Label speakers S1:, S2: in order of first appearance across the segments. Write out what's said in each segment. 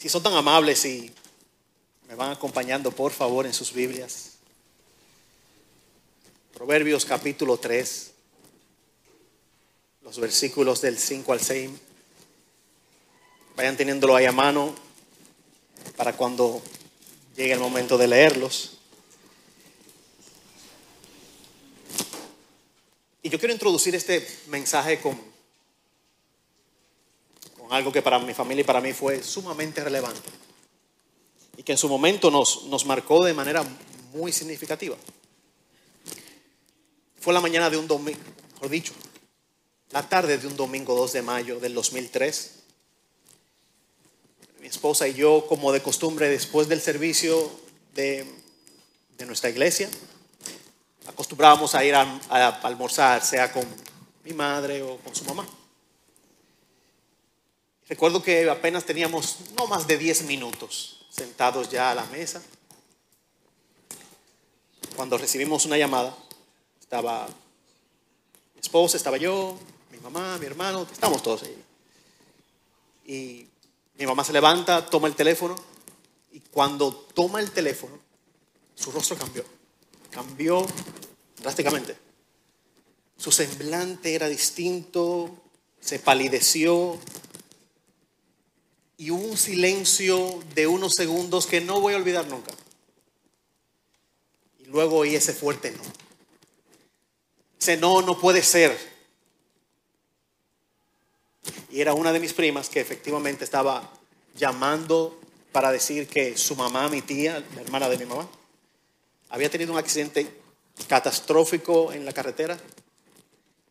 S1: Si son tan amables y me van acompañando, por favor, en sus Biblias. Proverbios capítulo 3, los versículos del 5 al 6. Vayan teniéndolo ahí a mano para cuando llegue el momento de leerlos. Y yo quiero introducir este mensaje con, algo que para mi familia y para mí fue sumamente relevante y que en su momento nos, nos marcó de manera muy significativa. Fue la mañana de un domingo, mejor dicho, la tarde de un domingo 2 de mayo del 2003. Mi esposa y yo, como de costumbre, después del servicio de, de nuestra iglesia, acostumbrábamos a ir a, almorzar, sea con mi madre o con su mamá. Recuerdo que apenas teníamos no más de 10 minutos sentados ya a la mesa. Cuando recibimos una llamada, estaba mi esposa, estaba yo, mi mamá, mi hermano, estamos todos ahí. Y mi mamá se levanta, toma el teléfono y cuando toma el teléfono, su rostro cambió. Cambió drásticamente. Su semblante era distinto, se palideció y un silencio de unos segundos que no voy a olvidar nunca. Y luego oí ese fuerte no. Ese no, no puede ser. Y era una de mis primas que efectivamente estaba llamando para decir que su mamá, mi tía, la hermana de mi mamá, había tenido un accidente catastrófico en la carretera.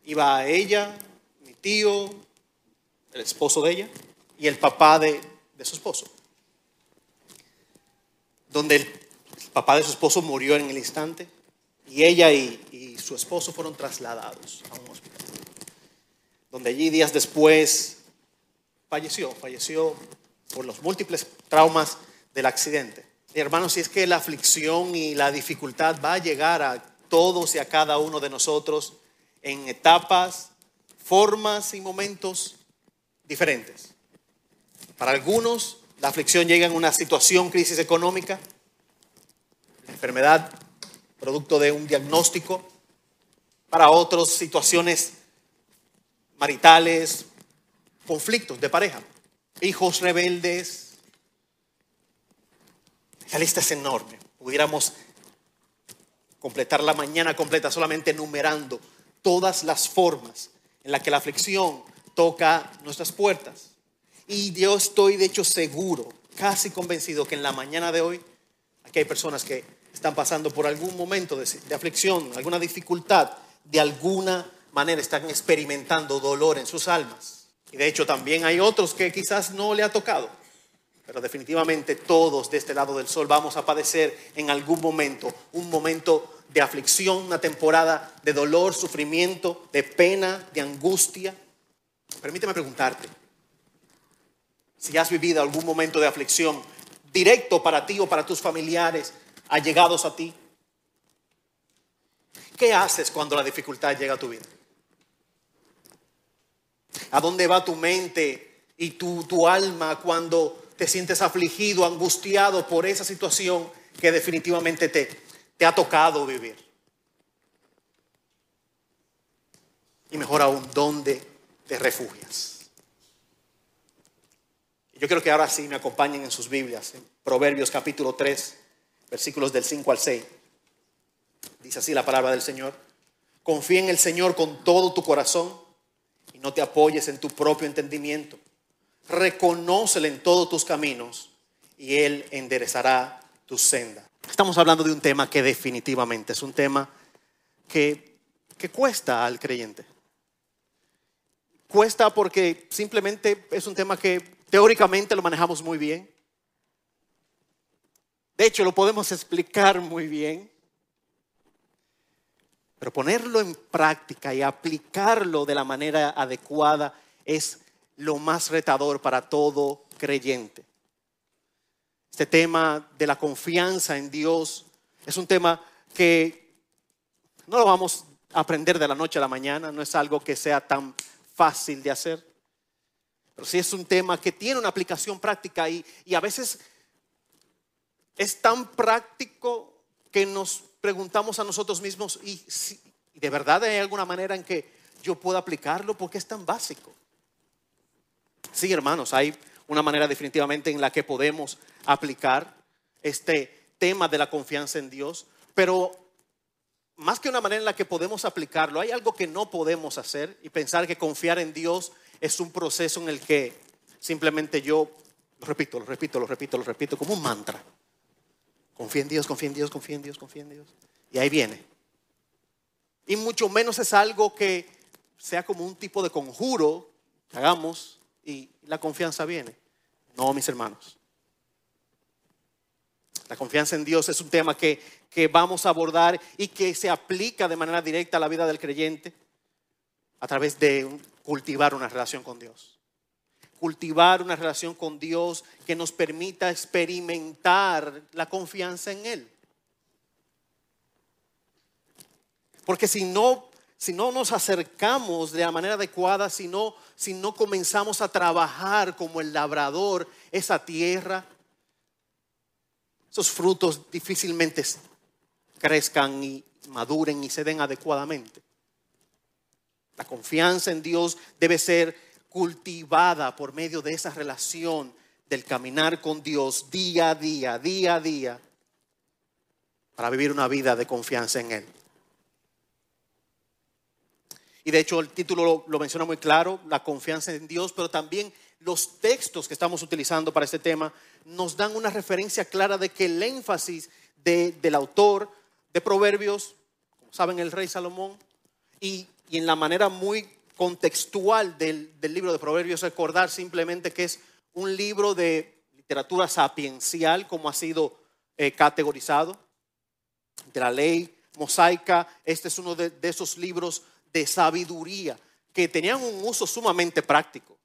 S1: Iba ella, mi tío, el esposo de ella y el papá de, su esposo. Donde el, papá de su esposo murió en el instante y ella y, y su esposo fueron trasladados a un hospital. Donde allí días después falleció, falleció por los múltiples traumas del accidente. Hermanos, si es que la aflicción y la dificultad va a llegar a todos y a cada uno de nosotros en etapas, formas y momentos diferentes. Para algunos, la aflicción llega en una situación, crisis económica, enfermedad, producto de un diagnóstico. Para otros, situaciones maritales, conflictos de pareja, hijos rebeldes. La lista es enorme. Pudiéramos completar la mañana completa solamente enumerando todas las formas en las que la aflicción toca nuestras puertas. Y yo estoy de hecho seguro, casi convencido que en la mañana de hoy, aquí hay personas que están pasando por algún momento de, de aflicción, alguna dificultad, de alguna manera están experimentando dolor en sus almas. Y de hecho también hay otros que quizás no le ha tocado. Pero definitivamente todos de este lado del sol vamos a padecer en algún momento, un momento de aflicción, una temporada de dolor, sufrimiento, de pena, de angustia. Permíteme preguntarte, si has vivido algún momento de aflicción directo para ti o para tus familiares, allegados a ti, ¿qué haces cuando la dificultad llega a tu vida? ¿A dónde va tu mente y tu, tu alma cuando te sientes afligido, angustiado por esa situación que definitivamente te, te ha tocado vivir. Y mejor aún, ¿dónde te refugias? Yo quiero que ahora sí me acompañen en sus Biblias, en Proverbios capítulo 3, versículos del 5 al 6. Dice así la palabra del Señor. Confía en el Señor con todo tu corazón y no te apoyes en tu propio entendimiento reconócele en todos tus caminos y Él enderezará tu senda. Estamos hablando de un tema que definitivamente es un tema que, que cuesta al creyente. Cuesta porque simplemente es un tema que teóricamente lo manejamos muy bien. De hecho, lo podemos explicar muy bien. Pero ponerlo en práctica y aplicarlo de la manera adecuada es lo más retador para todo creyente. Este tema de la confianza en Dios es un tema que no lo vamos a aprender de la noche a la mañana, no es algo que sea tan fácil de hacer. Pero sí es un tema que tiene una aplicación práctica y, y a veces es tan práctico que nos preguntamos a nosotros mismos, ¿y, si, de verdad hay alguna manera en que yo pueda aplicarlo? Porque es tan básico. Sí, hermanos, hay una manera definitivamente en la que podemos aplicar este tema de la confianza en Dios, pero más que una manera en la que podemos aplicarlo, hay algo que no podemos hacer y pensar que confiar en Dios es un proceso en el que simplemente yo lo repito, lo repito, lo repito, lo repito, como un mantra. Confía en Dios, confía en Dios, confía en Dios, confía en Dios. Y ahí viene. Y mucho menos es algo que sea como un tipo de conjuro que hagamos y la confianza viene. No, mis hermanos. La confianza en Dios es un tema que, que vamos a abordar y que se aplica de manera directa a la vida del creyente a través de cultivar una relación con Dios. Cultivar una relación con Dios que nos permita experimentar la confianza en Él. Porque si no, si no nos acercamos de la manera adecuada, si no, si no comenzamos a trabajar como el labrador esa tierra, esos frutos difícilmente crezcan y maduren y se den adecuadamente. La confianza en Dios debe ser cultivada por medio de esa relación del caminar con Dios día a día, día a día, para vivir una vida de confianza en Él. Y de hecho el título lo, menciona muy claro, la confianza en Dios, pero también los textos que estamos utilizando para este tema nos dan una referencia clara de que el énfasis del autor de Proverbios, como saben el rey Salomón, y en la manera muy contextual del, libro de Proverbios recordar simplemente que es un libro de literatura sapiencial, como ha sido eh, categorizado, de la ley mosaica. Este es uno de, de esos libros de sabiduría que tenían un uso sumamente práctico,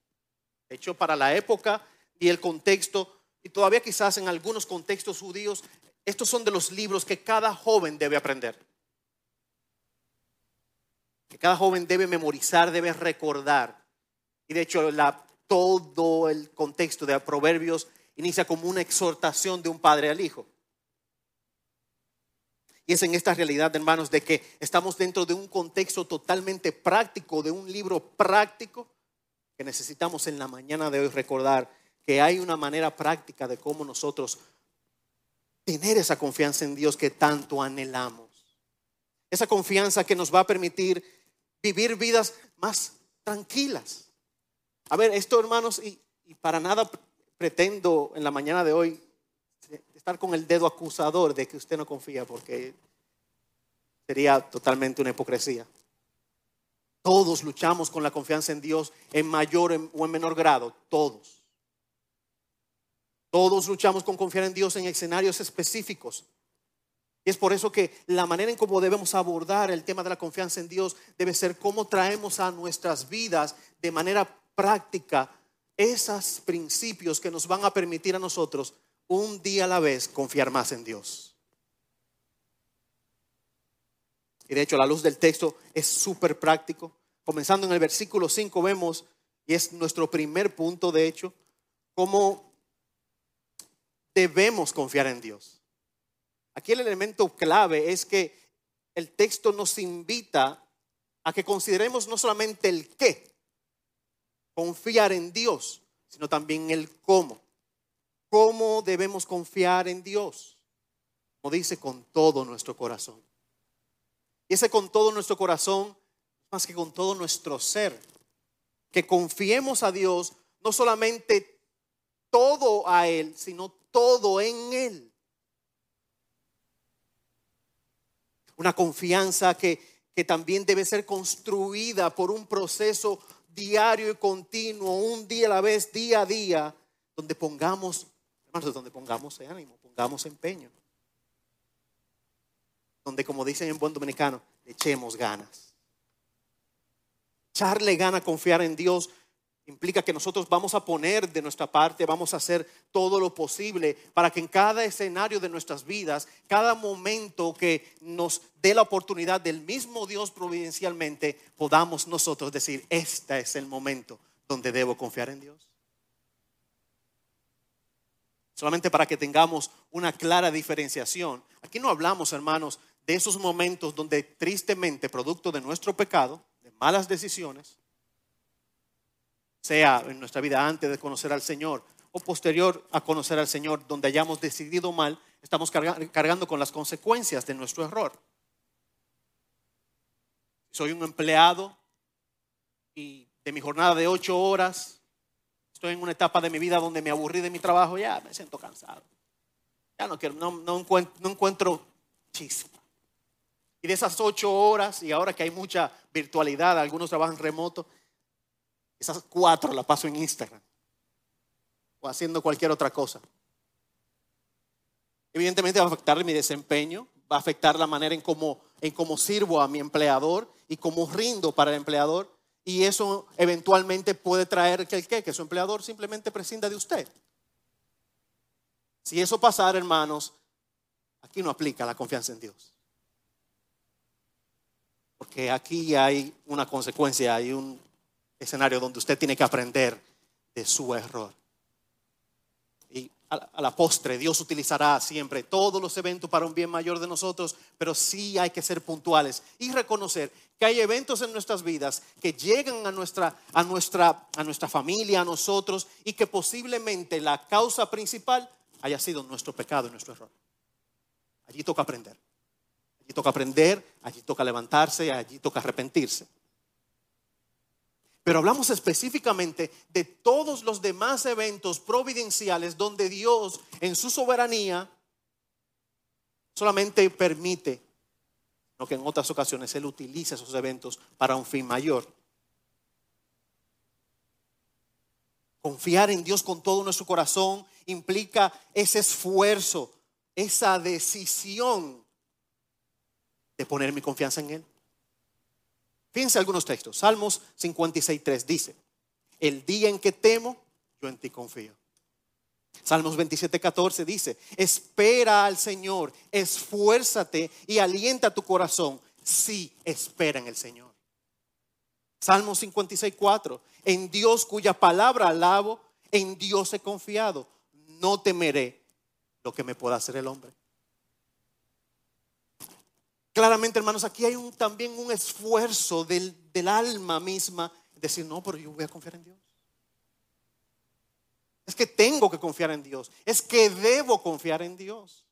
S1: hecho para la época y el contexto, y todavía quizás en algunos contextos judíos, estos son de los libros que cada joven debe aprender que cada joven debe memorizar, debe recordar. Y de hecho, todo el contexto de Proverbios inicia como una exhortación de un padre al hijo. Y es en esta realidad, hermanos, de que estamos dentro de un contexto totalmente práctico, de un libro práctico, que necesitamos en la mañana de hoy recordar que hay una manera práctica de cómo nosotros tener esa confianza en Dios que tanto anhelamos. Esa confianza que nos va a permitir vivir vidas más tranquilas. A ver, esto hermanos, y, para nada pretendo en la mañana de hoy estar con el dedo acusador de que usted no confía, porque sería totalmente una hipocresía. Todos luchamos con la confianza en Dios en mayor o en menor grado, todos. Todos luchamos con confiar en Dios en escenarios específicos. Es por eso que la manera en cómo debemos abordar el tema de la confianza en Dios debe ser cómo traemos a nuestras vidas de manera práctica esos principios que nos van a permitir a nosotros un día a la vez confiar más en Dios. Y de hecho la luz del texto es súper práctico. Comenzando en el versículo 5 vemos, y es nuestro primer punto de hecho, cómo debemos confiar en Dios. Aquí el elemento clave es que el texto nos invita a que consideremos no solamente el qué, confiar en Dios, sino también el cómo. ¿Cómo debemos confiar en Dios? Como dice, con todo nuestro corazón. Y ese con todo nuestro corazón, más que con todo nuestro ser. Que confiemos a Dios, no solamente todo a Él, sino todo en Él. Una confianza que, también debe ser construida por un proceso diario y continuo, un día a la vez, día a día, donde pongamos, hermanos, donde pongamos ánimo, pongamos empeño. Donde, como dicen en buen dominicano, echemos ganas. Echarle gana a confiar en Dios Implica que nosotros vamos a poner de nuestra parte, vamos a hacer todo lo posible para que en cada escenario de nuestras vidas, cada momento que nos dé la oportunidad del mismo Dios providencialmente, podamos nosotros decir, este es el momento donde debo confiar en Dios? Solamente para que tengamos una clara diferenciación. Aquí no hablamos, hermanos, de esos momentos donde tristemente, producto de nuestro pecado, de malas decisiones, sea en nuestra vida antes de conocer al Señor o posterior a conocer al Señor, donde hayamos decidido mal, estamos cargando con las consecuencias de nuestro error. Soy un empleado y de mi jornada de ocho horas, estoy en una etapa de mi vida donde me aburrí de mi trabajo, ya me siento cansado. Ya no quiero, no, encuentro, no encuentro chispa. Y de esas ocho horas, y ahora que hay mucha virtualidad, algunos trabajan remoto, esas cuatro las paso en Instagram o haciendo cualquier otra cosa. Evidentemente va a afectar mi desempeño, va a afectar la manera en cómo, en cómo sirvo a mi empleador y cómo rindo para el empleador. Y eso eventualmente puede traer que el que su empleador simplemente prescinda de usted. Si eso pasara, hermanos, aquí no aplica la confianza en Dios. Porque aquí hay una consecuencia, hay un escenario donde usted tiene que aprender de su error. Y a la postre, Dios utilizará siempre todos los eventos para un bien mayor de nosotros, pero sí hay que ser puntuales y reconocer que hay eventos en nuestras vidas que llegan a nuestra, a nuestra, a nuestra familia, a nosotros, y que posiblemente la causa principal haya sido nuestro pecado y nuestro error. Allí toca aprender. Allí toca aprender, allí toca levantarse, allí toca arrepentirse. Pero hablamos específicamente de todos los demás eventos providenciales donde Dios en su soberanía solamente permite, lo que en otras ocasiones Él utiliza esos eventos para un fin mayor. Confiar en Dios con todo nuestro corazón implica ese esfuerzo, esa decisión de poner mi confianza en Él. Fíjense algunos textos. Salmos 56.3 dice, el día en que temo, yo en ti confío. Salmos 27.14 dice, espera al Señor, esfuérzate y alienta tu corazón. Sí, espera en el Señor. Salmos 56.4, en Dios cuya palabra alabo, en Dios he confiado. No temeré lo que me pueda hacer el hombre. Claramente, hermanos, aquí hay también un esfuerzo del, del alma misma. Decir, no, pero yo voy a confiar en Dios. Es que tengo que confiar en Dios. Es que debo confiar en Dios.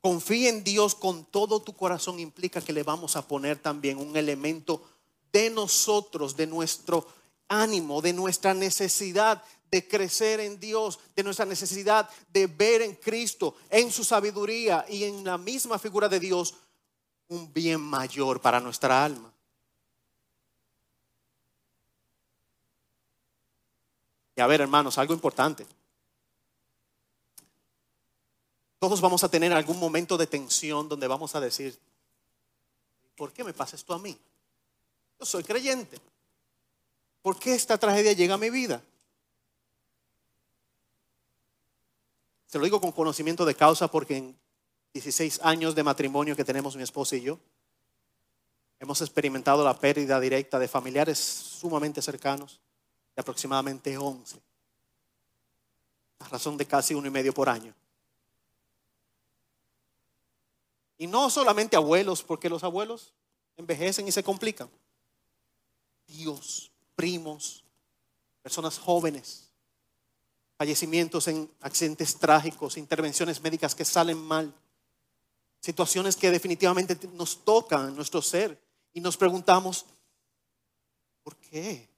S1: Confía en Dios con todo tu corazón implica que le vamos a poner también un elemento de nosotros, de nuestro ánimo, de nuestra necesidad de crecer en Dios, de nuestra necesidad de ver en Cristo, en su sabiduría y en la misma figura de Dios, un bien mayor para nuestra alma. Y a ver, hermanos, algo importante. Todos vamos a tener algún momento de tensión donde vamos a decir, ¿por qué me pasa esto a mí? Yo soy creyente. ¿Por qué esta tragedia llega a mi vida? Se lo digo con conocimiento de causa porque en 16 años de matrimonio que tenemos mi esposa y yo, hemos experimentado la pérdida directa de familiares sumamente cercanos, de aproximadamente 11, a razón de casi uno y medio por año. Y no solamente abuelos, porque los abuelos envejecen y se complican. Dios, primos, personas jóvenes fallecimientos en accidentes trágicos, intervenciones médicas que salen mal, situaciones que definitivamente nos tocan nuestro ser y nos preguntamos, ¿por qué?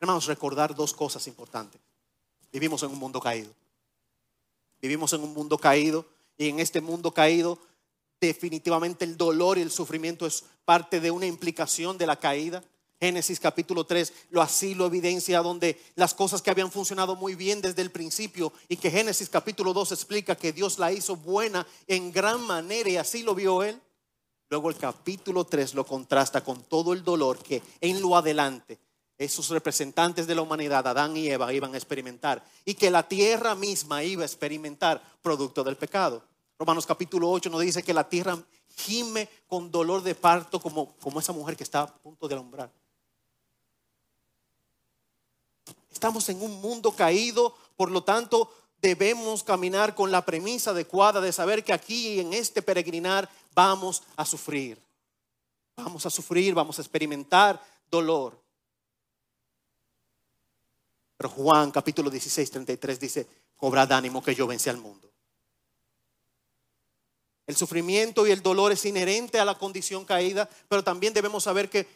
S1: Hermanos, recordar dos cosas importantes. Vivimos en un mundo caído. Vivimos en un mundo caído y en este mundo caído definitivamente el dolor y el sufrimiento es parte de una implicación de la caída. Génesis capítulo 3 lo así lo evidencia donde las cosas que habían funcionado muy bien desde el principio y que Génesis capítulo 2 explica que Dios la hizo buena en gran manera y así lo vio él. Luego el capítulo 3 lo contrasta con todo el dolor que en lo adelante esos representantes de la humanidad, Adán y Eva, iban a experimentar y que la tierra misma iba a experimentar producto del pecado. Romanos capítulo 8 nos dice que la tierra gime con dolor de parto como, como esa mujer que está a punto de alumbrar Estamos en un mundo caído, por lo tanto debemos caminar con la premisa adecuada de saber que aquí en este peregrinar vamos a sufrir. Vamos a sufrir, vamos a experimentar dolor. Pero Juan capítulo 16, 33 dice, cobrad ánimo que yo vencí al mundo. El sufrimiento y el dolor es inherente a la condición caída, pero también debemos saber que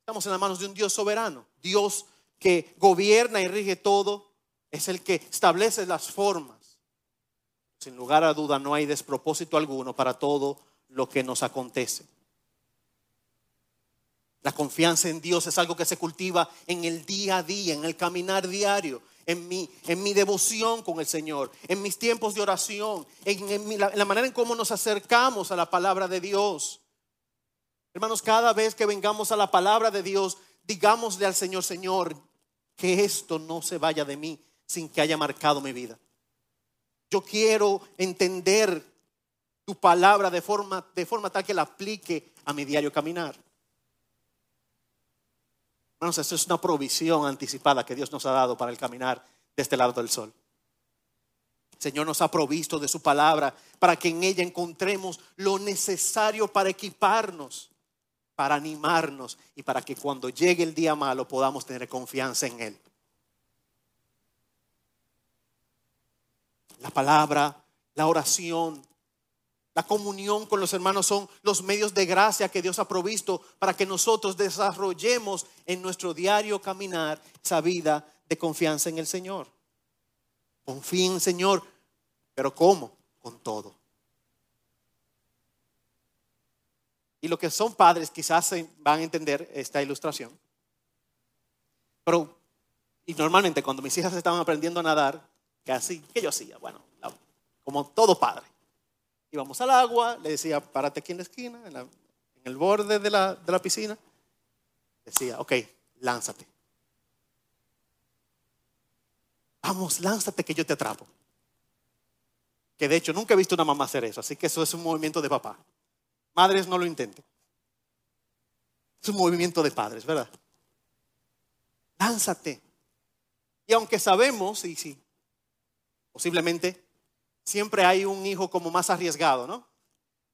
S1: estamos en las manos de un Dios soberano, Dios que gobierna y rige todo, es el que establece las formas. Sin lugar a duda no hay despropósito alguno para todo lo que nos acontece. La confianza en Dios es algo que se cultiva en el día a día, en el caminar diario, en mi, en mi devoción con el Señor, en mis tiempos de oración, en, la, manera en cómo nos acercamos a la palabra de Dios. Hermanos, cada vez que vengamos a la palabra de Dios, digámosle al Señor, Señor, que esto no se vaya de mí sin que haya marcado mi vida. Yo quiero entender tu palabra de forma, de forma tal que la aplique a mi diario caminar. Hermanos, esto es una provisión anticipada que Dios nos ha dado para el caminar de este lado del sol. Señor nos ha provisto de su palabra para que en ella encontremos lo necesario para equiparnos, para animarnos y para que cuando llegue el día malo podamos tener confianza en Él. La palabra, la oración, la comunión con los hermanos son los medios de gracia que Dios ha provisto para que nosotros desarrollemos en nuestro diario caminar esa vida de confianza en el Señor. Confía en el Señor, pero ¿cómo? Con todo. Y los que son padres quizás van a entender esta ilustración. Pero, y normalmente cuando mis hijas estaban aprendiendo a nadar, así, que yo hacía? Bueno, como todo padre íbamos al agua, le decía, párate aquí en la esquina, en, el borde de la, de la piscina. Decía, ok, lánzate. Vamos, lánzate que yo te atrapo. Que de hecho nunca he visto una mamá hacer eso, así que eso es un movimiento de papá. Madres no lo intenten. Es un movimiento de padres, ¿verdad? Lánzate. Y aunque sabemos, y sí, posiblemente siempre hay un hijo como más arriesgado, ¿no?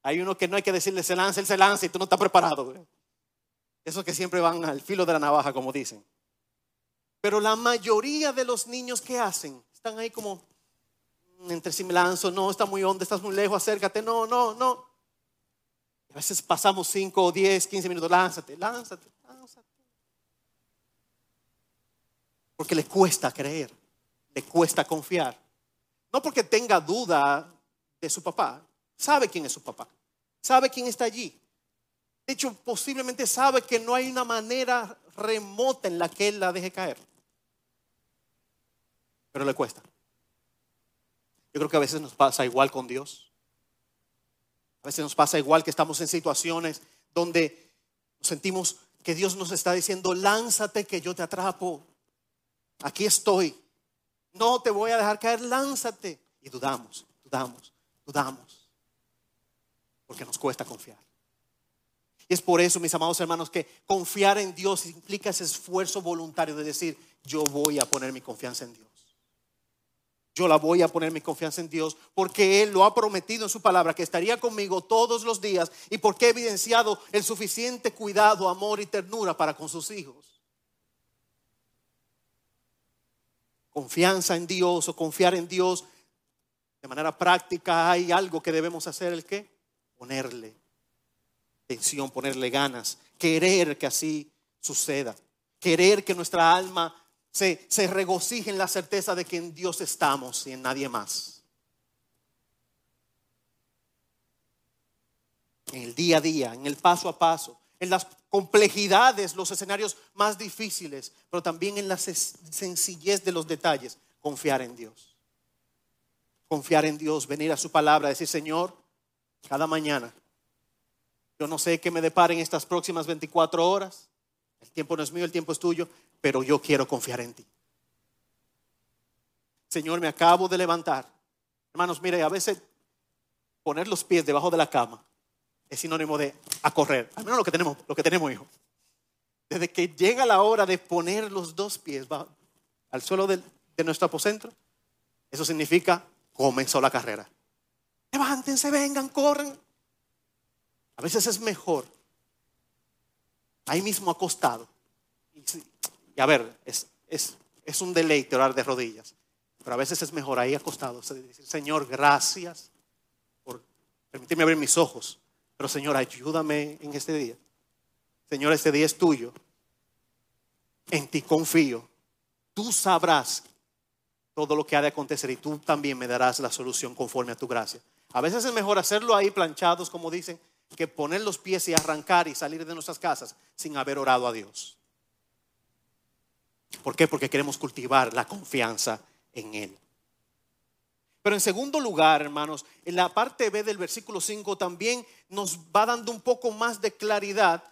S1: Hay uno que no hay que decirle se lanza, él se lanza y tú no estás preparado. Esos que siempre van al filo de la navaja, como dicen. Pero la mayoría de los niños que hacen, están ahí como mm, entre si me lanzo, no, está muy hondo, estás muy lejos, acércate, no, no, no. A veces pasamos 5, 10, 15 minutos, lánzate, lánzate, lánzate. Porque le cuesta creer, le cuesta confiar. No porque tenga duda de su papá, sabe quién es su papá, sabe quién está allí. De hecho, posiblemente sabe que no hay una manera remota en la que él la deje caer. Pero le cuesta. Yo creo que a veces nos pasa igual con Dios. A veces nos pasa igual que estamos en situaciones donde sentimos que Dios nos está diciendo, lánzate que yo te atrapo. Aquí estoy. No te voy a dejar caer, lánzate. Y dudamos, dudamos, dudamos. Porque nos cuesta confiar. Y es por eso, mis amados hermanos, que confiar en Dios implica ese esfuerzo voluntario de decir, yo voy a poner mi confianza en Dios. Yo la voy a poner mi confianza en Dios porque Él lo ha prometido en su palabra que estaría conmigo todos los días y porque he evidenciado el suficiente cuidado, amor y ternura para con sus hijos. confianza en Dios o confiar en Dios de manera práctica hay algo que debemos hacer, ¿el qué? Ponerle tensión, ponerle ganas, querer que así suceda, querer que nuestra alma se, se en la certeza de que en Dios estamos y en nadie más. En el día a día, en el paso a paso, en las complejidades, los escenarios más difíciles, pero también en la sencillez de los detalles, confiar en Dios. Confiar en Dios, venir a su palabra, decir, Señor, cada mañana, yo no sé qué me deparen estas próximas 24 horas, el tiempo no es mío, el tiempo es tuyo, pero yo quiero confiar en ti. Señor, me acabo de levantar. Hermanos, mire, a veces poner los pies debajo de la cama es sinónimo de a correr. Al menos lo que tenemos, lo que tenemos, hijo. Desde que llega la hora de poner los dos pies al suelo de, nuestro aposento, eso significa comenzó la carrera. Levántense, vengan, corran. A veces es mejor ahí mismo acostado. Y, a ver, es, es, es, un deleite orar de rodillas. Pero a veces es mejor ahí acostado. Decir, Señor, gracias por permitirme abrir mis ojos. Pero Señor, ayúdame en este día. Señor, este día es tuyo. En ti confío. Tú sabrás todo lo que ha de acontecer y tú también me darás la solución conforme a tu gracia. A veces es mejor hacerlo ahí planchados, como dicen, que poner los pies y arrancar y salir de nuestras casas sin haber orado a Dios. ¿Por qué? Porque queremos cultivar la confianza en Él. Pero en segundo lugar, hermanos, en la parte B del versículo 5 también nos va dando un poco más de claridad,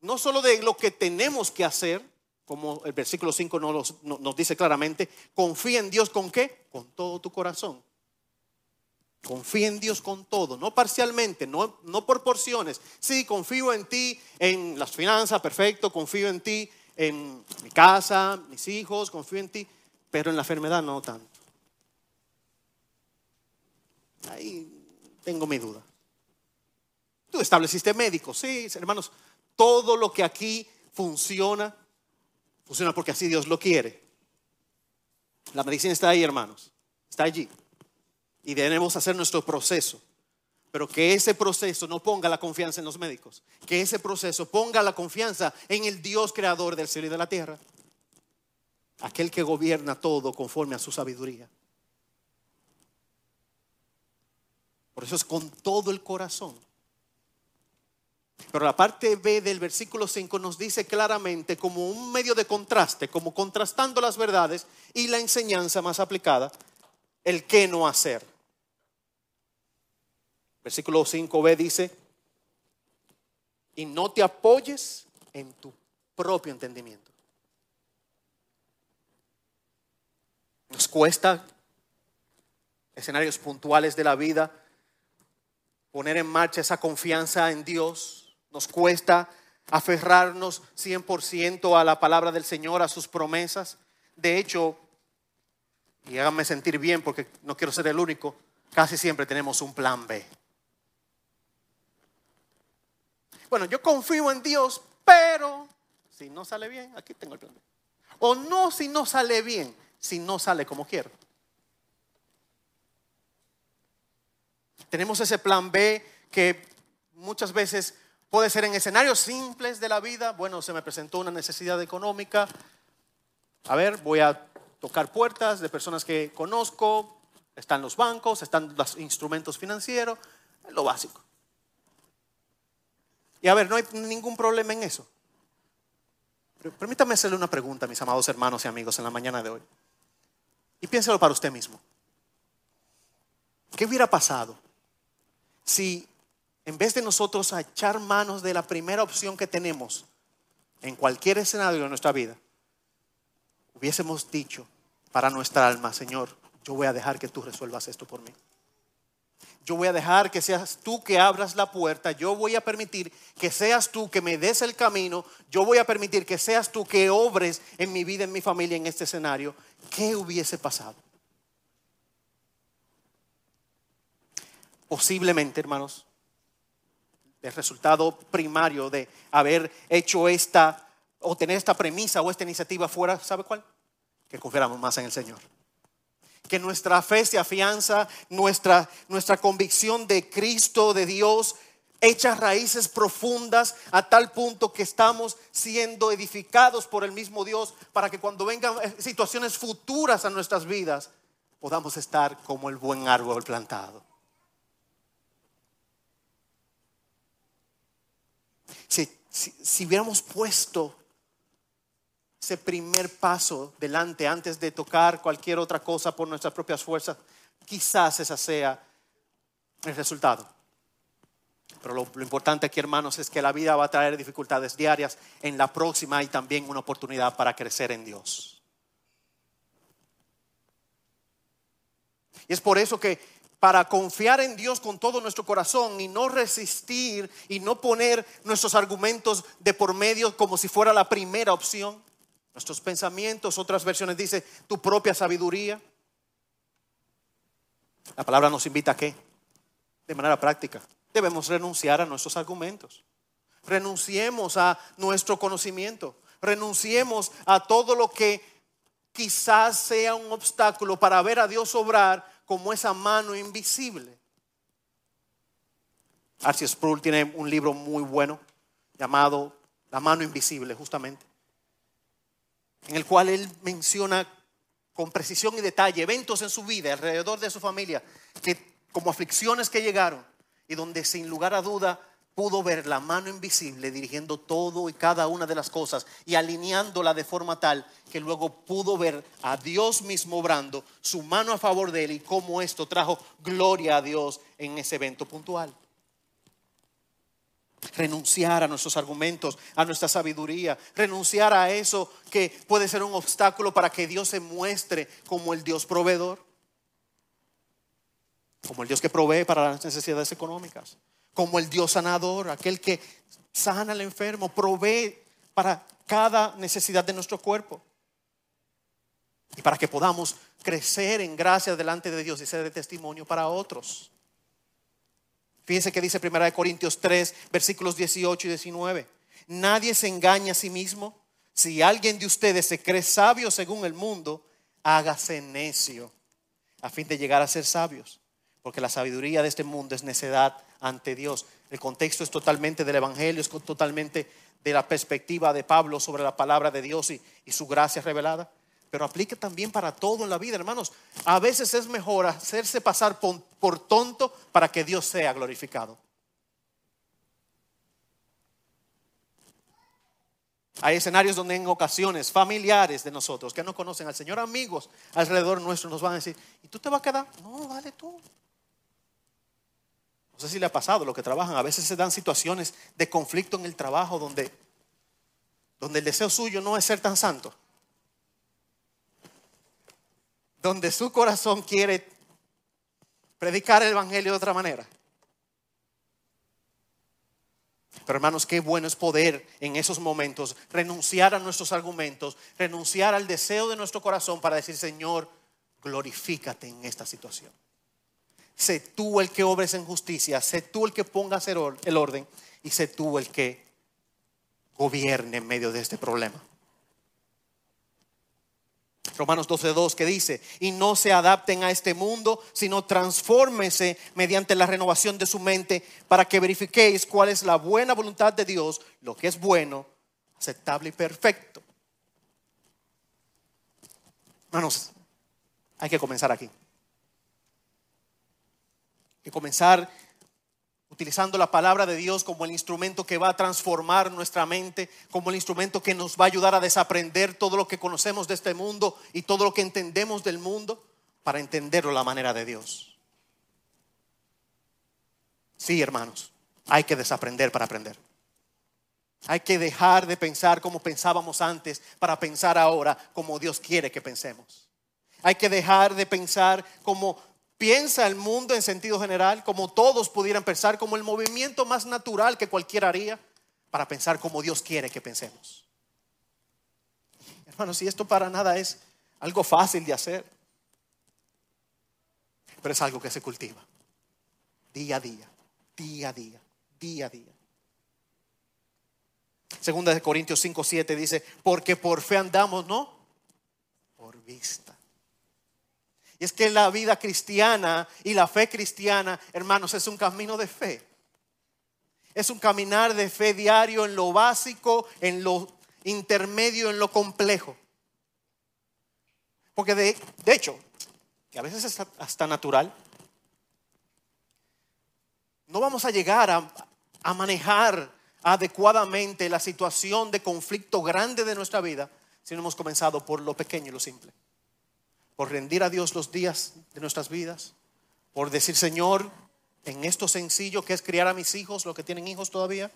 S1: no solo de lo que tenemos que hacer, como el versículo 5 nos, dice claramente, confía en Dios con qué? Con todo tu corazón. Confía en Dios con todo, no parcialmente, no, no por porciones. Sí, confío en ti, en las finanzas, perfecto, confío en ti, en mi casa, mis hijos, confío en ti, pero en la enfermedad no tanto. Ahí tengo mi duda. Tú estableciste médicos, sí, hermanos, todo lo que aquí funciona, funciona porque así Dios lo quiere. La medicina está ahí, hermanos, está allí y debemos hacer nuestro proceso. Pero que ese proceso no ponga la confianza en los médicos, que ese proceso ponga la confianza en el Dios creador del cielo y de la tierra, aquel que gobierna todo conforme a su sabiduría. Por eso es con todo el corazón. Pero la parte B del versículo 5 nos dice claramente como un medio de contraste, como contrastando las verdades y la enseñanza más aplicada, el qué no hacer. Versículo 5b dice, y no te apoyes en tu propio entendimiento. Nos cuesta escenarios puntuales de la vida poner en marcha esa confianza en Dios. Nos cuesta aferrarnos 100% a la palabra del Señor, a sus promesas. De hecho, y háganme sentir bien porque no quiero ser el único, casi siempre tenemos un plan B. Bueno, yo confío en Dios, pero si no sale bien, aquí tengo el plan. O no si no sale bien, si no sale como quiero. Tenemos ese plan B que muchas veces puede ser en escenarios simples de la vida. Bueno, se me presentó una necesidad económica. A ver, voy a tocar puertas de personas que conozco. Están los bancos, están los instrumentos financieros, lo básico. Y a ver, no hay ningún problema en eso. Pero permítame hacerle una pregunta, mis amados hermanos y amigos, en la mañana de hoy. Y piénselo para usted mismo. ¿Qué hubiera pasado si en vez de nosotros echar manos de la primera opción que tenemos en cualquier escenario de nuestra vida, hubiésemos dicho para nuestra alma, Señor, yo voy a dejar que tú resuelvas esto por mí? Yo voy a dejar que seas tú que abras la puerta, yo voy a permitir que seas tú que me des el camino, yo voy a permitir que seas tú que obres en mi vida, en mi familia, en este escenario. ¿Qué hubiese pasado? Posiblemente, hermanos, el resultado primario de haber hecho esta o tener esta premisa o esta iniciativa fuera, ¿sabe cuál? Que confiáramos más en el Señor que nuestra fe se afianza, nuestra, nuestra convicción de Cristo, de Dios, echa raíces profundas a tal punto que estamos siendo edificados por el mismo Dios para que cuando vengan eh, situaciones futuras a nuestras vidas podamos estar como el buen árbol plantado. Si, si hubiéramos puesto ese primer paso delante antes de tocar cualquier otra cosa por nuestras propias fuerzas, quizás esa sea el resultado. Pero lo, importante aquí, hermanos, es que la vida va a traer dificultades diarias. En la próxima hay también una oportunidad para crecer en Dios. Y es por eso que para confiar en Dios con todo nuestro corazón y no resistir y no poner nuestros argumentos de por medio como si fuera la primera opción, nuestros pensamientos, otras versiones dice tu propia sabiduría. La palabra nos invita a qué? De manera práctica. Debemos renunciar a nuestros argumentos. Renunciemos a nuestro conocimiento. Renunciemos a todo lo que quizás sea un obstáculo para ver a Dios obrar como esa mano invisible. Arcee Sproul tiene un libro muy bueno llamado La mano invisible, justamente, en el cual él menciona con precisión y detalle eventos en su vida, alrededor de su familia, que como aflicciones que llegaron y donde sin lugar a duda pudo ver la mano invisible dirigiendo todo y cada una de las cosas y alineándola de forma tal que luego pudo ver a Dios mismo obrando su mano a favor de él y cómo esto trajo gloria a Dios en ese evento puntual. Renunciar a nuestros argumentos, a nuestra sabiduría, renunciar a eso que puede ser un obstáculo para que Dios se muestre como el Dios proveedor, como el Dios que provee para las necesidades económicas como el Dios sanador, aquel que sana al enfermo, provee para cada necesidad de nuestro cuerpo. Y para que podamos crecer en gracia delante de Dios y ser de testimonio para otros. Fíjense que dice 1 Corintios 3, versículos 18 y 19. Nadie se engaña a sí mismo. Si alguien de ustedes se cree sabio según el mundo, hágase necio a fin de llegar a ser sabios. Porque la sabiduría de este mundo es necedad ante Dios. El contexto es totalmente del Evangelio, es totalmente de la perspectiva de Pablo sobre la palabra de Dios y, su gracia revelada. Pero aplica también para todo en la vida, hermanos. A veces es mejor hacerse pasar por, tonto para que Dios sea glorificado. Hay escenarios donde en ocasiones familiares de nosotros que no conocen al Señor, amigos alrededor nuestro, nos van a decir, ¿y tú te vas a quedar? No, dale tú. No sé si le ha pasado lo que trabajan. A veces se dan situaciones de conflicto en el trabajo donde, donde el deseo suyo no es ser tan santo. Donde su corazón quiere predicar el Evangelio de otra manera. Pero hermanos, qué bueno es poder en esos momentos renunciar a nuestros argumentos, renunciar al deseo de nuestro corazón para decir, Señor, glorifícate en esta situación sé tú el que obres en justicia, sé tú el que pongas el orden y sé tú el que gobierne en medio de este problema. Romanos 12:2 que dice, y no se adapten a este mundo, sino transfórmese mediante la renovación de su mente para que verifiquéis cuál es la buena voluntad de Dios, lo que es bueno, aceptable y perfecto. Hermanos, hay que comenzar aquí que comenzar utilizando la palabra de Dios como el instrumento que va a transformar nuestra mente, como el instrumento que nos va a ayudar a desaprender todo lo que conocemos de este mundo y todo lo que entendemos del mundo para entenderlo la manera de Dios. Sí, hermanos, hay que desaprender para aprender. Hay que dejar de pensar como pensábamos antes para pensar ahora como Dios quiere que pensemos. Hay que dejar de pensar como piensa el mundo en sentido general, como todos pudieran pensar, como el movimiento más natural que cualquiera haría para pensar como Dios quiere que pensemos. Hermanos, si esto para nada es algo fácil de hacer, pero es algo que se cultiva día a día, día a día, día a día. Segunda de Corintios 5, 7 dice, porque por fe andamos, ¿no? Por vista. Y es que la vida cristiana y la fe cristiana, hermanos, es un camino de fe. Es un caminar de fe diario en lo básico, en lo intermedio, en lo complejo. Porque de, hecho, que a veces es hasta natural, no vamos a llegar a, a manejar adecuadamente la situación de conflicto grande de nuestra vida si no hemos comenzado por lo pequeño y lo simple por rendir a Dios los días de nuestras vidas, por decir, Señor, en esto sencillo que es criar a mis hijos, los que tienen hijos todavía.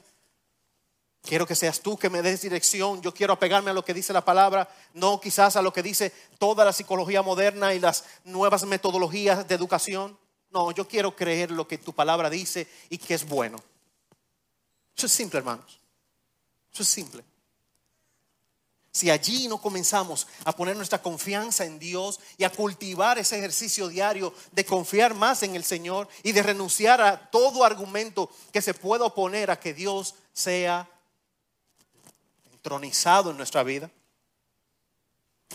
S1: Quiero que seas tú que me des dirección. Yo quiero apegarme a lo que dice la palabra, no quizás a lo que dice toda la psicología moderna y las nuevas metodologías de educación. No, yo quiero creer lo que tu palabra dice y que es bueno. Eso es simple, hermanos. Eso es simple. Si allí no comenzamos a poner nuestra confianza en Dios y a cultivar ese ejercicio diario de confiar más en el Señor y de renunciar a todo argumento que se pueda oponer a que Dios sea entronizado en nuestra vida,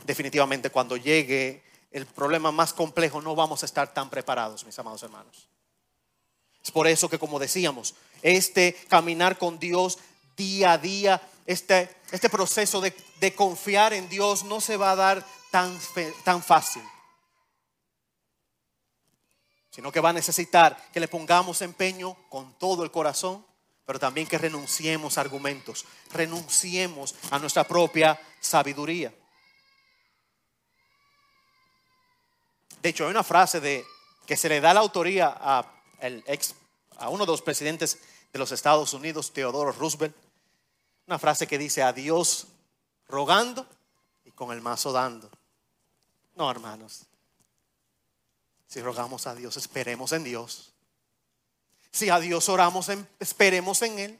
S1: definitivamente cuando llegue el problema más complejo no vamos a estar tan preparados, mis amados hermanos. Es por eso que, como decíamos, este caminar con Dios día a día este, este proceso de, confiar en Dios no se va a dar tan, tan fácil, sino que va a necesitar que le pongamos empeño con todo el corazón, pero también que renunciemos a argumentos, renunciemos a nuestra propia sabiduría. De hecho, hay una frase de, que se le da la autoría a, el ex, a uno de los presidentes de los Estados Unidos, Teodoro Roosevelt, una frase que dice a Dios rogando y con el mazo dando. No, hermanos. Si rogamos a Dios, esperemos en Dios. Si a Dios oramos, esperemos en Él.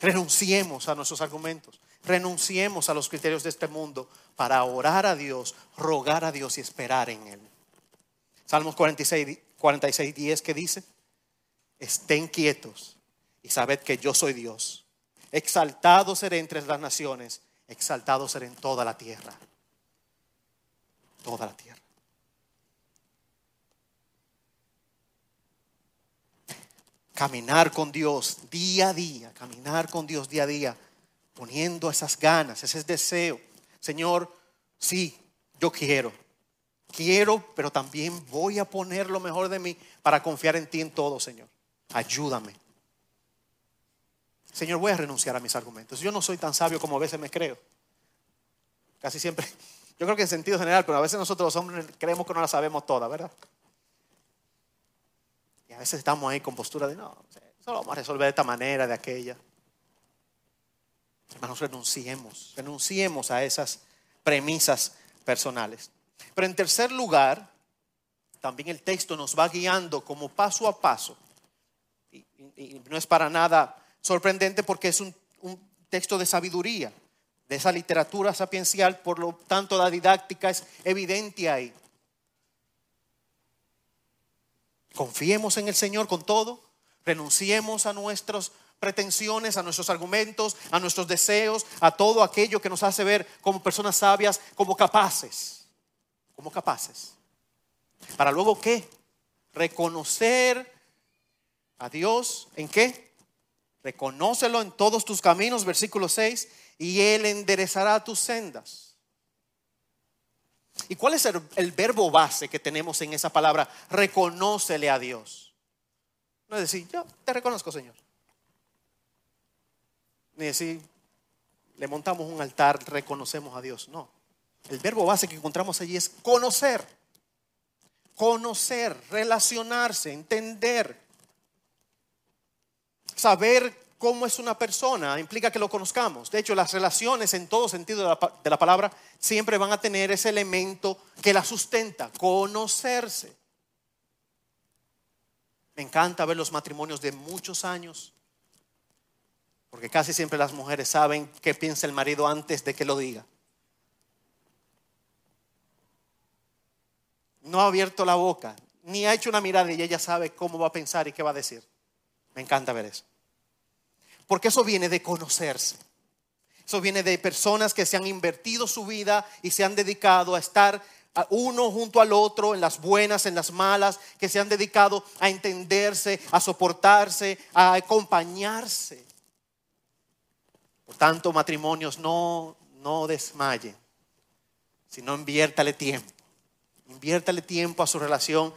S1: Renunciemos a nuestros argumentos. Renunciemos a los criterios de este mundo para orar a Dios, rogar a Dios y esperar en Él. Salmos 46, 46 10 que dice, estén quietos y sabed que yo soy Dios. Exaltado seré entre las naciones, exaltado seré en toda la tierra. Toda la tierra. Caminar con Dios día a día, caminar con Dios día a día, poniendo esas ganas, ese deseo. Señor, sí, yo quiero. Quiero, pero también voy a poner lo mejor de mí para confiar en ti en todo, Señor. Ayúdame. Señor, voy a renunciar a mis argumentos. Yo no soy tan sabio como a veces me creo. Casi siempre, yo creo que en sentido general, pero a veces nosotros los hombres creemos que no la sabemos toda, ¿verdad? Y a veces estamos ahí con postura de, no, eso lo vamos a resolver de esta manera, de aquella. Hermanos, renunciemos, renunciemos a esas premisas personales. Pero en tercer lugar, también el texto nos va guiando como paso a paso. Y, y no es para nada sorprendente porque es un, texto de sabiduría, de esa literatura sapiencial, por lo tanto la didáctica es evidente ahí. Confiemos en el Señor con todo, renunciemos a nuestras pretensiones, a nuestros argumentos, a nuestros deseos, a todo aquello que nos hace ver como personas sabias, como capaces, como capaces. Para luego qué? Reconocer a Dios en qué? Reconócelo en todos tus caminos, versículo 6, y Él enderezará tus sendas. ¿Y cuál es el, verbo base que tenemos en esa palabra? Reconócele a Dios. No es decir, yo te reconozco, Señor. Ni decir, le montamos un altar, reconocemos a Dios. No. El verbo base que encontramos allí es conocer. Conocer, relacionarse, entender saber cómo es una persona implica que lo conozcamos. De hecho, las relaciones en todo sentido de la, palabra siempre van a tener ese elemento que la sustenta, conocerse. Me encanta ver los matrimonios de muchos años, porque casi siempre las mujeres saben qué piensa el marido antes de que lo diga. No ha abierto la boca, ni ha hecho una mirada y ella sabe cómo va a pensar y qué va a decir. Me encanta ver eso. Porque eso viene de conocerse. Eso viene de personas que se han invertido su vida y se han dedicado a estar uno junto al otro, en las buenas, en las malas, que se han dedicado a entenderse, a soportarse, a acompañarse. Por tanto, matrimonios, no, no desmayen, sino inviértale tiempo. Inviértale tiempo a su relación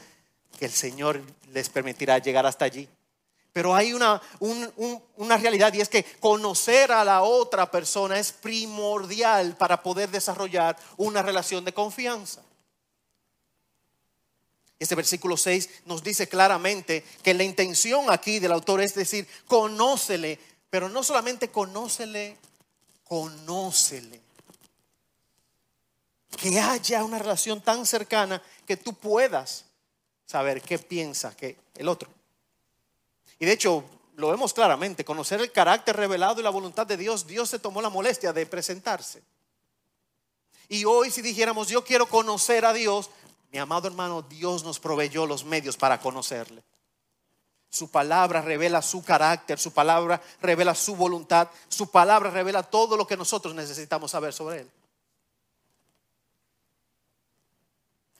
S1: que el Señor les permitirá llegar hasta allí. Pero hay una, una realidad y es que conocer a la otra persona es primordial para poder desarrollar una relación de confianza. Este versículo 6 nos dice claramente que la intención aquí del autor es decir, conócele, pero no solamente conócele, conócele. Que haya una relación tan cercana que tú puedas saber qué piensa que el otro. Y de hecho, lo vemos claramente, conocer el carácter revelado y la voluntad de Dios, Dios se tomó la molestia de presentarse. Y hoy si dijéramos, yo quiero conocer a Dios, mi amado hermano, Dios nos proveyó los medios para conocerle. Su palabra revela su carácter, su palabra revela su voluntad, su palabra revela todo lo que nosotros necesitamos saber sobre Él.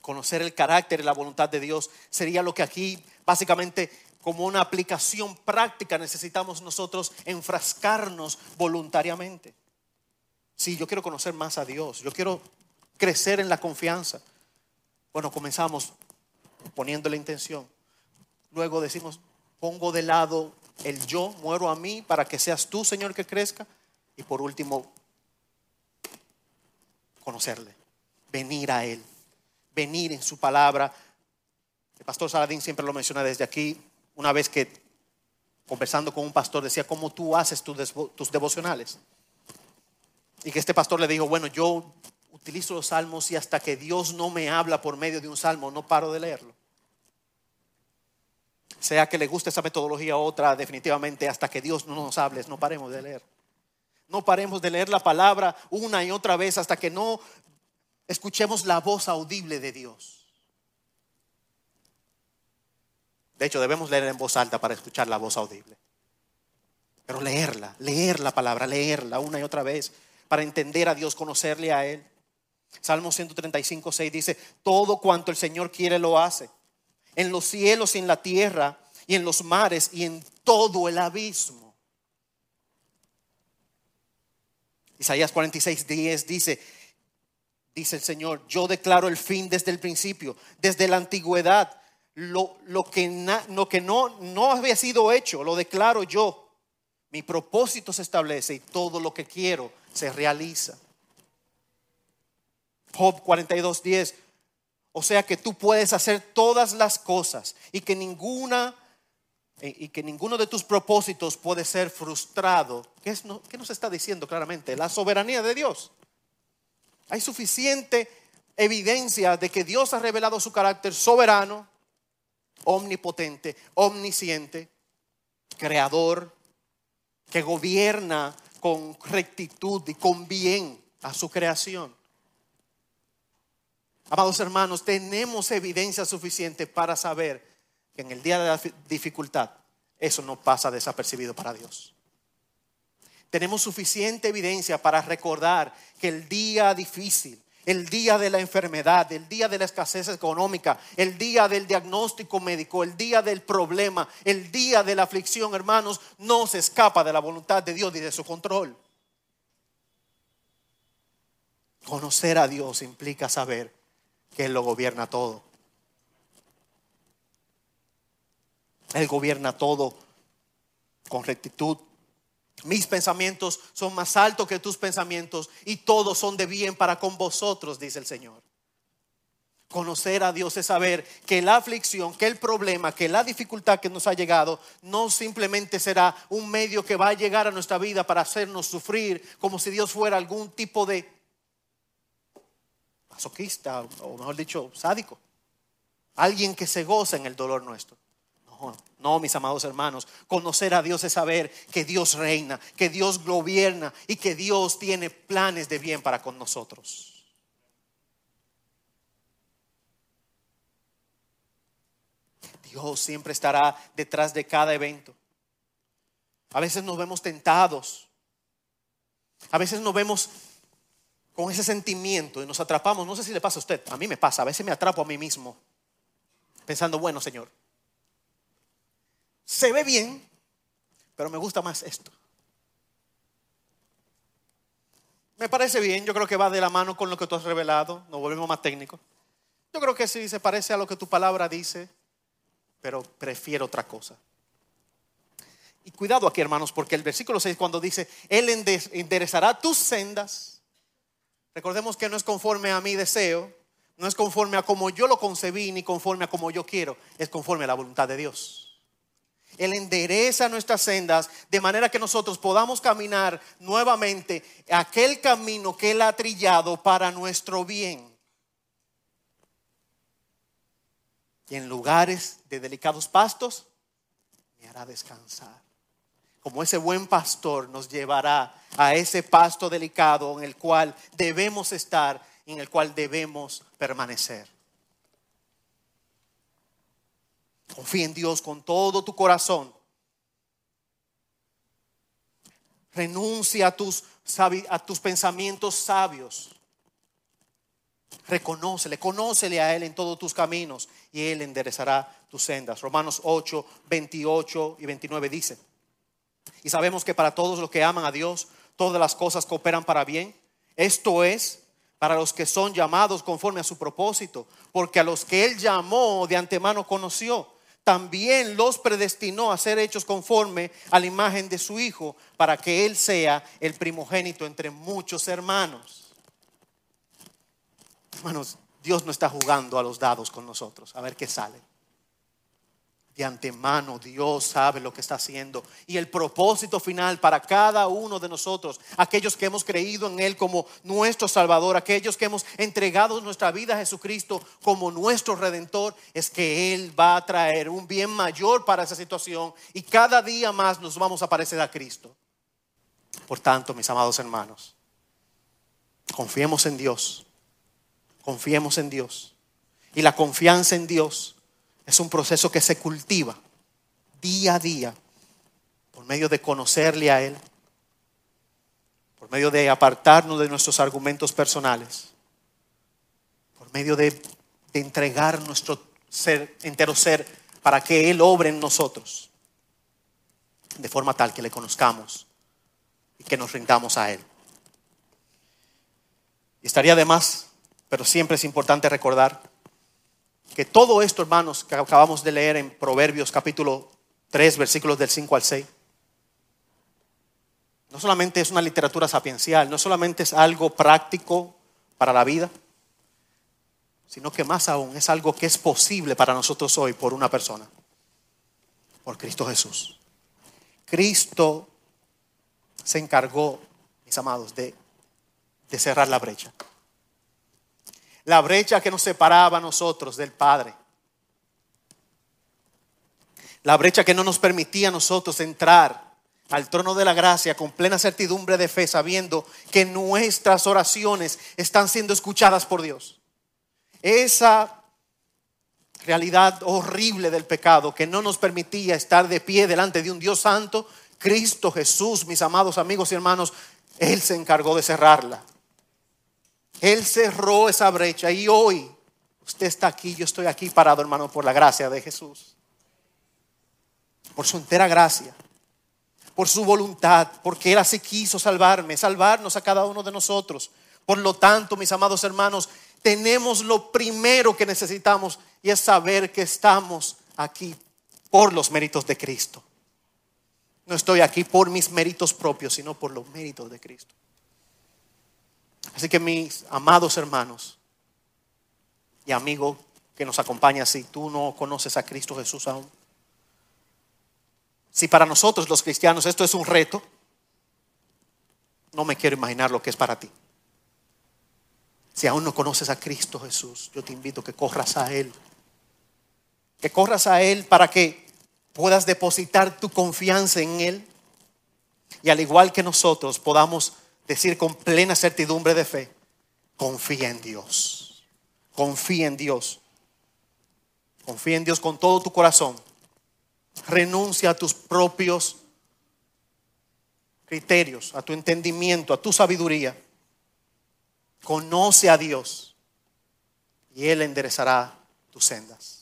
S1: Conocer el carácter y la voluntad de Dios sería lo que aquí básicamente como una aplicación práctica necesitamos nosotros enfrascarnos voluntariamente. Sí, yo quiero conocer más a Dios, yo quiero crecer en la confianza. Bueno, comenzamos poniendo la intención. Luego decimos, pongo de lado el yo, muero a mí para que seas tú, Señor, que crezca. Y por último, conocerle, venir a Él, venir en su palabra. El pastor Saladín siempre lo menciona desde aquí, una vez que conversando con un pastor decía, ¿cómo tú haces tus devocionales? Y que este pastor le dijo, bueno, yo utilizo los salmos y hasta que Dios no me habla por medio de un salmo, no paro de leerlo sea que le guste esa metodología u otra, definitivamente hasta que Dios no nos hable, no paremos de leer. No paremos de leer la palabra una y otra vez hasta que no escuchemos la voz audible de Dios. De hecho, debemos leer en voz alta para escuchar la voz audible. Pero leerla, leer la palabra, leerla una y otra vez para entender a Dios, conocerle a Él. Salmo 135, 6 dice, todo cuanto el Señor quiere lo hace en los cielos y en la tierra y en los mares y en todo el abismo. Isaías 46, 10 dice, dice el Señor, yo declaro el fin desde el principio, desde la antigüedad. Lo, que, no, no había sido hecho, lo declaro yo. Mi propósito se establece y todo lo que quiero se realiza. Job 42, 10. O sea que tú puedes hacer todas las cosas y que ninguna eh, y que ninguno de tus propósitos puede ser frustrado. ¿Qué, es, ¿Qué, nos está diciendo claramente? La soberanía de Dios. Hay suficiente evidencia de que Dios ha revelado su carácter soberano, omnipotente, omnisciente, creador, que gobierna con rectitud y con bien a su creación. Amados hermanos, tenemos evidencia suficiente para saber que en el día de la dificultad eso no pasa desapercibido para Dios. Tenemos suficiente evidencia para recordar que el día difícil, el día de la enfermedad, el día de la escasez económica, el día del diagnóstico médico, el día del problema, el día de la aflicción, hermanos, no se escapa de la voluntad de Dios y de su control. Conocer a Dios implica saber que Él lo gobierna todo. Él gobierna todo con rectitud. Mis pensamientos son más altos que tus pensamientos y todos son de bien para con vosotros, dice el Señor. Conocer a Dios es saber que la aflicción, que el problema, que la dificultad que nos ha llegado no simplemente será un medio que va a llegar a nuestra vida para hacernos sufrir como si Dios fuera algún tipo de masoquista, o mejor dicho, sádico. Alguien que se goza en el dolor nuestro. No, mis amados hermanos. Conocer a Dios es saber que Dios reina, que Dios gobierna y que Dios tiene planes de bien para con nosotros. Dios siempre estará detrás de cada evento. A veces nos vemos tentados. A veces nos vemos con ese sentimiento y nos atrapamos. No sé si le pasa a usted, a mí me pasa, a veces me atrapo a mí mismo, pensando, bueno, Señor, se ve bien, pero me gusta más esto. Me parece bien, yo creo que va de la mano con lo que tú has revelado, nos volvemos más técnicos. Yo creo que sí, se parece a lo que tu palabra dice, pero prefiero otra cosa. Y cuidado aquí, hermanos, porque el versículo 6 cuando dice, Él enderezará tus sendas, Recordemos que no es conforme a mi deseo, no es conforme a como yo lo concebí, ni conforme a como yo quiero, es conforme a la voluntad de Dios. Él endereza nuestras sendas de manera que nosotros podamos caminar nuevamente aquel camino que Él ha trillado para nuestro bien. Y en lugares de delicados pastos me hará descansar. como ese buen pastor, nos llevará a ese pasto delicado en el cual debemos estar, en el cual debemos permanecer. Confía en Dios con todo tu corazón. Renuncia a tus, a tus pensamientos sabios. Reconócele, conócele a Él en todos tus caminos y Él enderezará tus sendas. Romanos 8, 28 y 29 dice. Y sabemos que para todos los que aman a Dios, todas las cosas cooperan para bien. Esto es para los que son llamados conforme a su propósito, porque a los que Él llamó de antemano conoció, también los predestinó a ser hechos conforme a la imagen de su Hijo, para que Él sea el primogénito entre muchos hermanos. Hermanos, Dios no está jugando a los dados con nosotros, a ver qué sale de antemano Dios sabe lo que está haciendo y el propósito final para cada uno de nosotros, aquellos que hemos creído en Él como nuestro Salvador, aquellos que hemos entregado nuestra vida a Jesucristo como nuestro Redentor, es que Él va a traer un bien mayor para esa situación y cada día más nos vamos a parecer a Cristo. Por tanto, mis amados hermanos, confiemos en Dios, confiemos en Dios y la confianza en Dios es un proceso que se cultiva día a día por medio de conocerle a Él, por medio de apartarnos de nuestros argumentos personales, por medio de, entregar nuestro ser, entero ser para que Él obre en nosotros, de forma tal que le conozcamos y que nos rindamos a Él. Y estaría de más, pero siempre es importante recordar que todo esto, hermanos, que acabamos de leer en Proverbios capítulo 3, versículos del 5 al 6, no solamente es una literatura sapiencial, no solamente es algo práctico para la vida, sino que más aún es algo que es posible para nosotros hoy por una persona, por Cristo Jesús. Cristo se encargó, mis amados, de, de cerrar la brecha la brecha que nos separaba a nosotros del Padre. La brecha que no nos permitía a nosotros entrar al trono de la gracia con plena certidumbre de fe, sabiendo que nuestras oraciones están siendo escuchadas por Dios. Esa realidad horrible del pecado que no nos permitía estar de pie delante de un Dios santo, Cristo Jesús, mis amados amigos y hermanos, Él se encargó de cerrarla. Él cerró esa brecha y hoy usted está aquí, yo estoy aquí parado, hermano, por la gracia de Jesús. Por su entera gracia, por su voluntad, porque Él así quiso salvarme, salvarnos a cada uno de nosotros. Por lo tanto, mis amados hermanos, tenemos lo primero que necesitamos y es saber que estamos aquí por los méritos de Cristo. No estoy aquí por mis méritos propios, sino por los méritos de Cristo. Así que mis amados hermanos y amigos que nos acompañan, si tú no conoces a Cristo Jesús aún, si para nosotros los cristianos esto es un reto, no me quiero imaginar lo que es para ti. Si aún no conoces a Cristo Jesús, yo te invito a que corras a Él. Que corras a Él para que puedas depositar tu confianza en Él. Y al igual que nosotros podamos decir con plena certidumbre de fe, confía en Dios. Confía en Dios. Confía en Dios con todo tu corazón. Renuncia a tus propios criterios, a tu entendimiento, a tu sabiduría. Conoce a Dios y Él enderezará tus sendas.